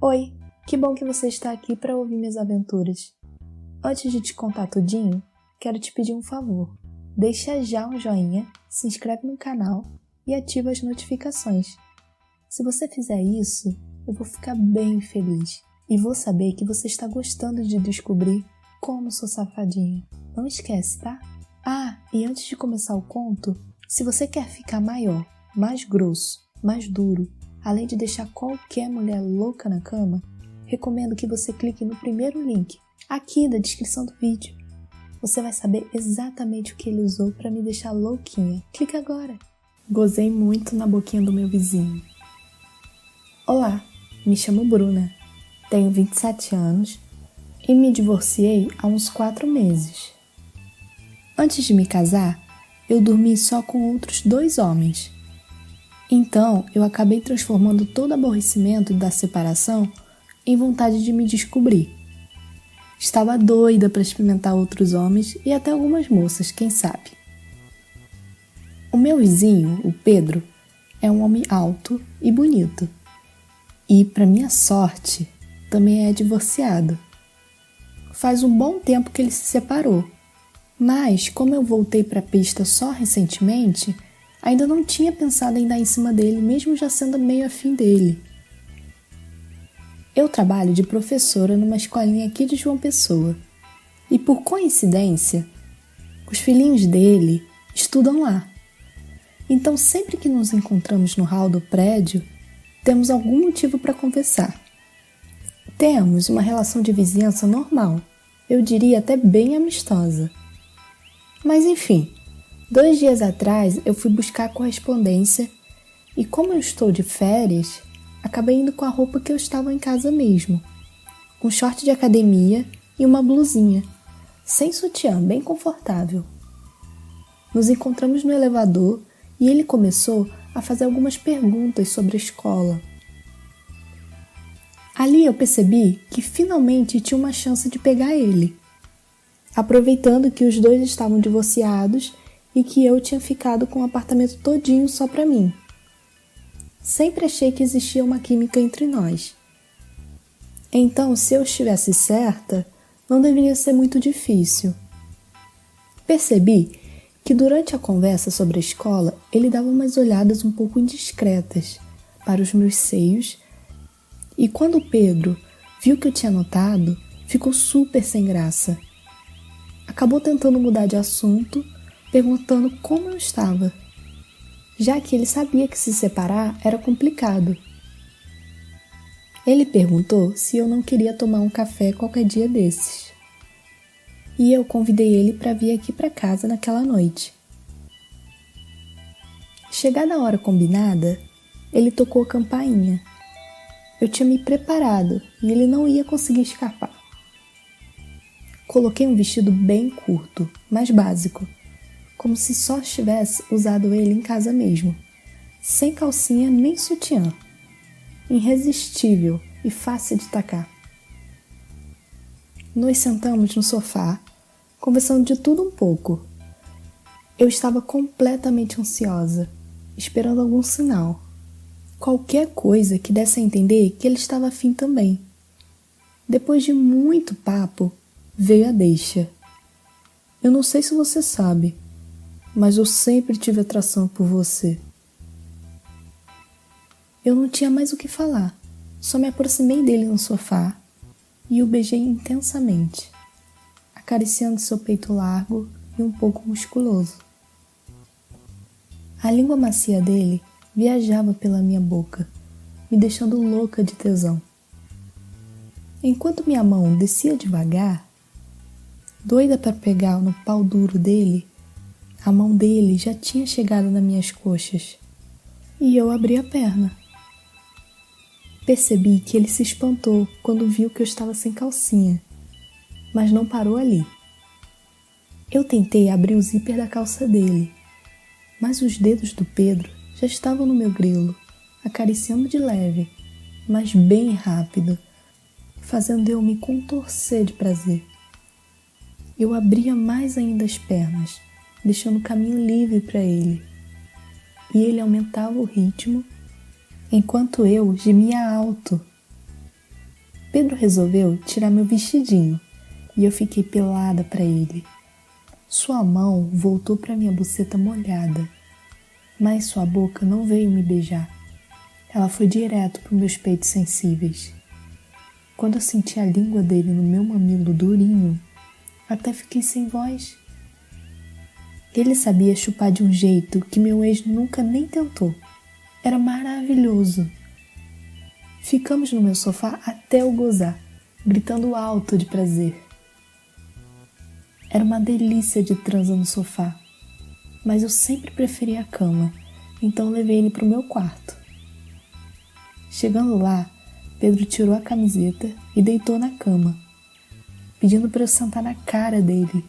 Oi, que bom que você está aqui para ouvir minhas aventuras. Antes de te contar tudinho, quero te pedir um favor. Deixa já um joinha, se inscreve no canal e ativa as notificações. Se você fizer isso, eu vou ficar bem feliz e vou saber que você está gostando de descobrir como sou safadinha. Não esquece, tá? Ah, e antes de começar o conto, se você quer ficar maior, mais grosso, mais duro, além de deixar qualquer mulher louca na cama, recomendo que você clique no primeiro link, aqui da descrição do vídeo. Você vai saber exatamente o que ele usou para me deixar louquinha. Clique agora! Gozei muito na boquinha do meu vizinho. Olá, me chamo Bruna, tenho 27 anos e me divorciei há uns 4 meses. Antes de me casar, eu dormi só com outros dois homens então eu acabei transformando todo aborrecimento da separação em vontade de me descobrir. Estava doida para experimentar outros homens e até algumas moças, quem sabe. O meu vizinho, o Pedro, é um homem alto e bonito. E, para minha sorte, também é divorciado. Faz um bom tempo que ele se separou. Mas, como eu voltei para a pista só recentemente, Ainda não tinha pensado em dar em cima dele, mesmo já sendo meio afim dele. Eu trabalho de professora numa escolinha aqui de João Pessoa. E por coincidência, os filhinhos dele estudam lá. Então, sempre que nos encontramos no hall do prédio, temos algum motivo para conversar. Temos uma relação de vizinhança normal, eu diria até bem amistosa. Mas enfim, Dois dias atrás eu fui buscar correspondência e, como eu estou de férias, acabei indo com a roupa que eu estava em casa mesmo: um short de academia e uma blusinha, sem sutiã, bem confortável. Nos encontramos no elevador e ele começou a fazer algumas perguntas sobre a escola. Ali eu percebi que finalmente tinha uma chance de pegar ele. Aproveitando que os dois estavam divorciados e que eu tinha ficado com o apartamento todinho só para mim. Sempre achei que existia uma química entre nós. Então, se eu estivesse certa, não deveria ser muito difícil. Percebi que durante a conversa sobre a escola ele dava umas olhadas um pouco indiscretas para os meus seios, e quando Pedro viu que eu tinha notado, ficou super sem graça. Acabou tentando mudar de assunto perguntando como eu estava, já que ele sabia que se separar era complicado. Ele perguntou se eu não queria tomar um café qualquer dia desses. E eu convidei ele para vir aqui para casa naquela noite. Chegada a hora combinada, ele tocou a campainha. Eu tinha me preparado e ele não ia conseguir escapar. Coloquei um vestido bem curto, mas básico, como se só tivesse usado ele em casa mesmo, sem calcinha nem sutiã. Irresistível e fácil de tacar. Nos sentamos no sofá, conversando de tudo um pouco. Eu estava completamente ansiosa, esperando algum sinal. Qualquer coisa que desse a entender que ele estava afim também. Depois de muito papo, veio a deixa. Eu não sei se você sabe, mas eu sempre tive atração por você. Eu não tinha mais o que falar, só me aproximei dele no sofá e o beijei intensamente, acariciando seu peito largo e um pouco musculoso. A língua macia dele viajava pela minha boca, me deixando louca de tesão. Enquanto minha mão descia devagar, doida para pegar no pau duro dele, a mão dele já tinha chegado nas minhas coxas e eu abri a perna. Percebi que ele se espantou quando viu que eu estava sem calcinha, mas não parou ali. Eu tentei abrir o zíper da calça dele, mas os dedos do Pedro já estavam no meu grilo, acariciando de leve, mas bem rápido, fazendo eu me contorcer de prazer. Eu abria mais ainda as pernas deixando o caminho livre para ele. E ele aumentava o ritmo, enquanto eu gemia alto. Pedro resolveu tirar meu vestidinho e eu fiquei pelada para ele. Sua mão voltou para minha buceta molhada, mas sua boca não veio me beijar. Ela foi direto para meus peitos sensíveis. Quando eu senti a língua dele no meu mamilo durinho, até fiquei sem voz. Ele sabia chupar de um jeito que meu ex nunca nem tentou. Era maravilhoso. Ficamos no meu sofá até eu gozar, gritando alto de prazer. Era uma delícia de transa no sofá, mas eu sempre preferi a cama, então levei ele para o meu quarto. Chegando lá, Pedro tirou a camiseta e deitou na cama, pedindo para eu sentar na cara dele.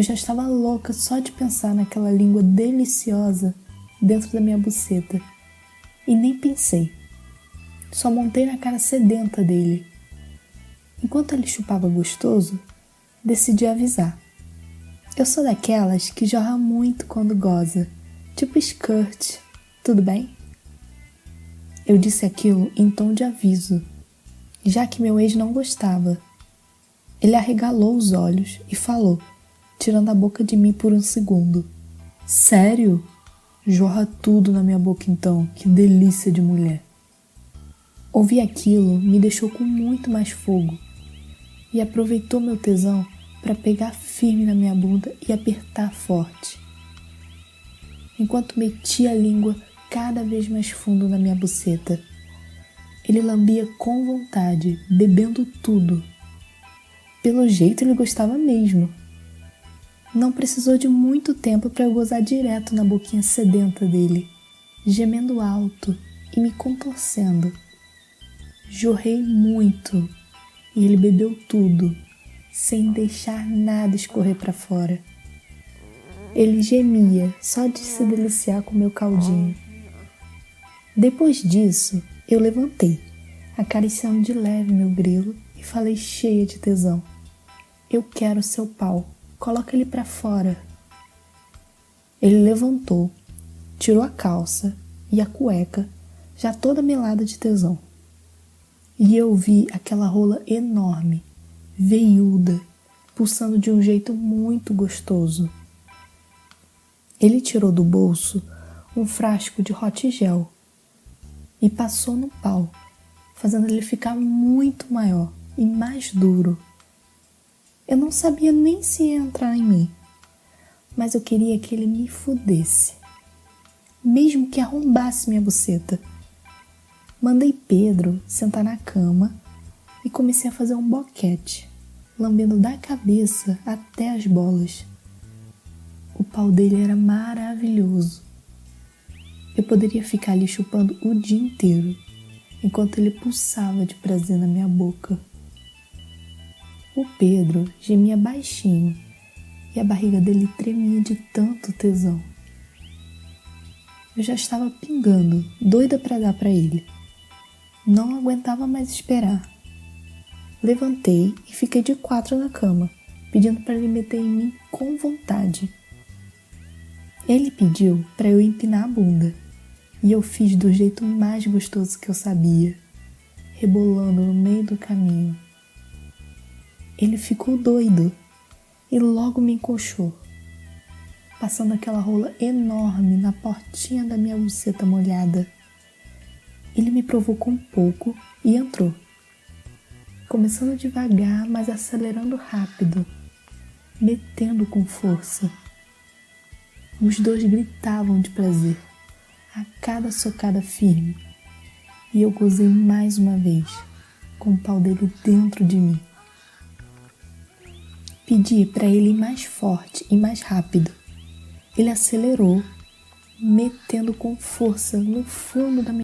Eu já estava louca só de pensar naquela língua deliciosa dentro da minha buceta e nem pensei. Só montei na cara sedenta dele. Enquanto ele chupava gostoso, decidi avisar. Eu sou daquelas que jorra muito quando goza, tipo skirt, tudo bem? Eu disse aquilo em tom de aviso, já que meu ex não gostava. Ele arregalou os olhos e falou, tirando a boca de mim por um segundo: Sério? Jorra tudo na minha boca então, que delícia de mulher. Ouvir aquilo me deixou com muito mais fogo e aproveitou meu tesão para pegar firme na minha bunda e apertar forte. Enquanto metia a língua cada vez mais fundo na minha buceta, ele lambia com vontade, bebendo tudo. Pelo jeito ele gostava mesmo. Não precisou de muito tempo para eu gozar direto na boquinha sedenta dele, gemendo alto e me contorcendo. Jorrei muito e ele bebeu tudo, sem deixar nada escorrer para fora. Ele gemia só de se deliciar com meu caldinho. Depois disso, eu levantei, acariciando de leve meu grilo e falei cheia de tesão: Eu quero seu pau, coloca ele para fora. Ele levantou, tirou a calça e a cueca, já toda melada de tesão e eu vi aquela rola enorme, veiuda, pulsando de um jeito muito gostoso. Ele tirou do bolso um frasco de hot gel e passou no pau, fazendo ele ficar muito maior e mais duro. Eu não sabia nem se ia entrar em mim, mas eu queria que ele me fudesse, mesmo que arrombasse minha buceta Mandei Pedro sentar na cama e comecei a fazer um boquete, lambendo da cabeça até as bolas. O pau dele era maravilhoso. Eu poderia ficar ali chupando o dia inteiro, enquanto ele pulsava de prazer na minha boca. O Pedro gemia baixinho e a barriga dele tremia de tanto tesão. Eu já estava pingando, doida para dar para ele. Não aguentava mais esperar. Levantei e fiquei de quatro na cama, pedindo para ele meter em mim com vontade. Ele pediu para eu empinar a bunda, e eu fiz do jeito mais gostoso que eu sabia, rebolando no meio do caminho. Ele ficou doido e logo me encoxou, passando aquela rola enorme na portinha da minha buceta molhada. Ele me provocou um pouco e entrou, começando devagar, mas acelerando rápido, metendo com força. Os dois gritavam de prazer a cada socada firme, e eu gozei mais uma vez, com o pau dele dentro de mim. Pedi para ele ir mais forte e mais rápido. Ele acelerou, metendo com força no fundo da minha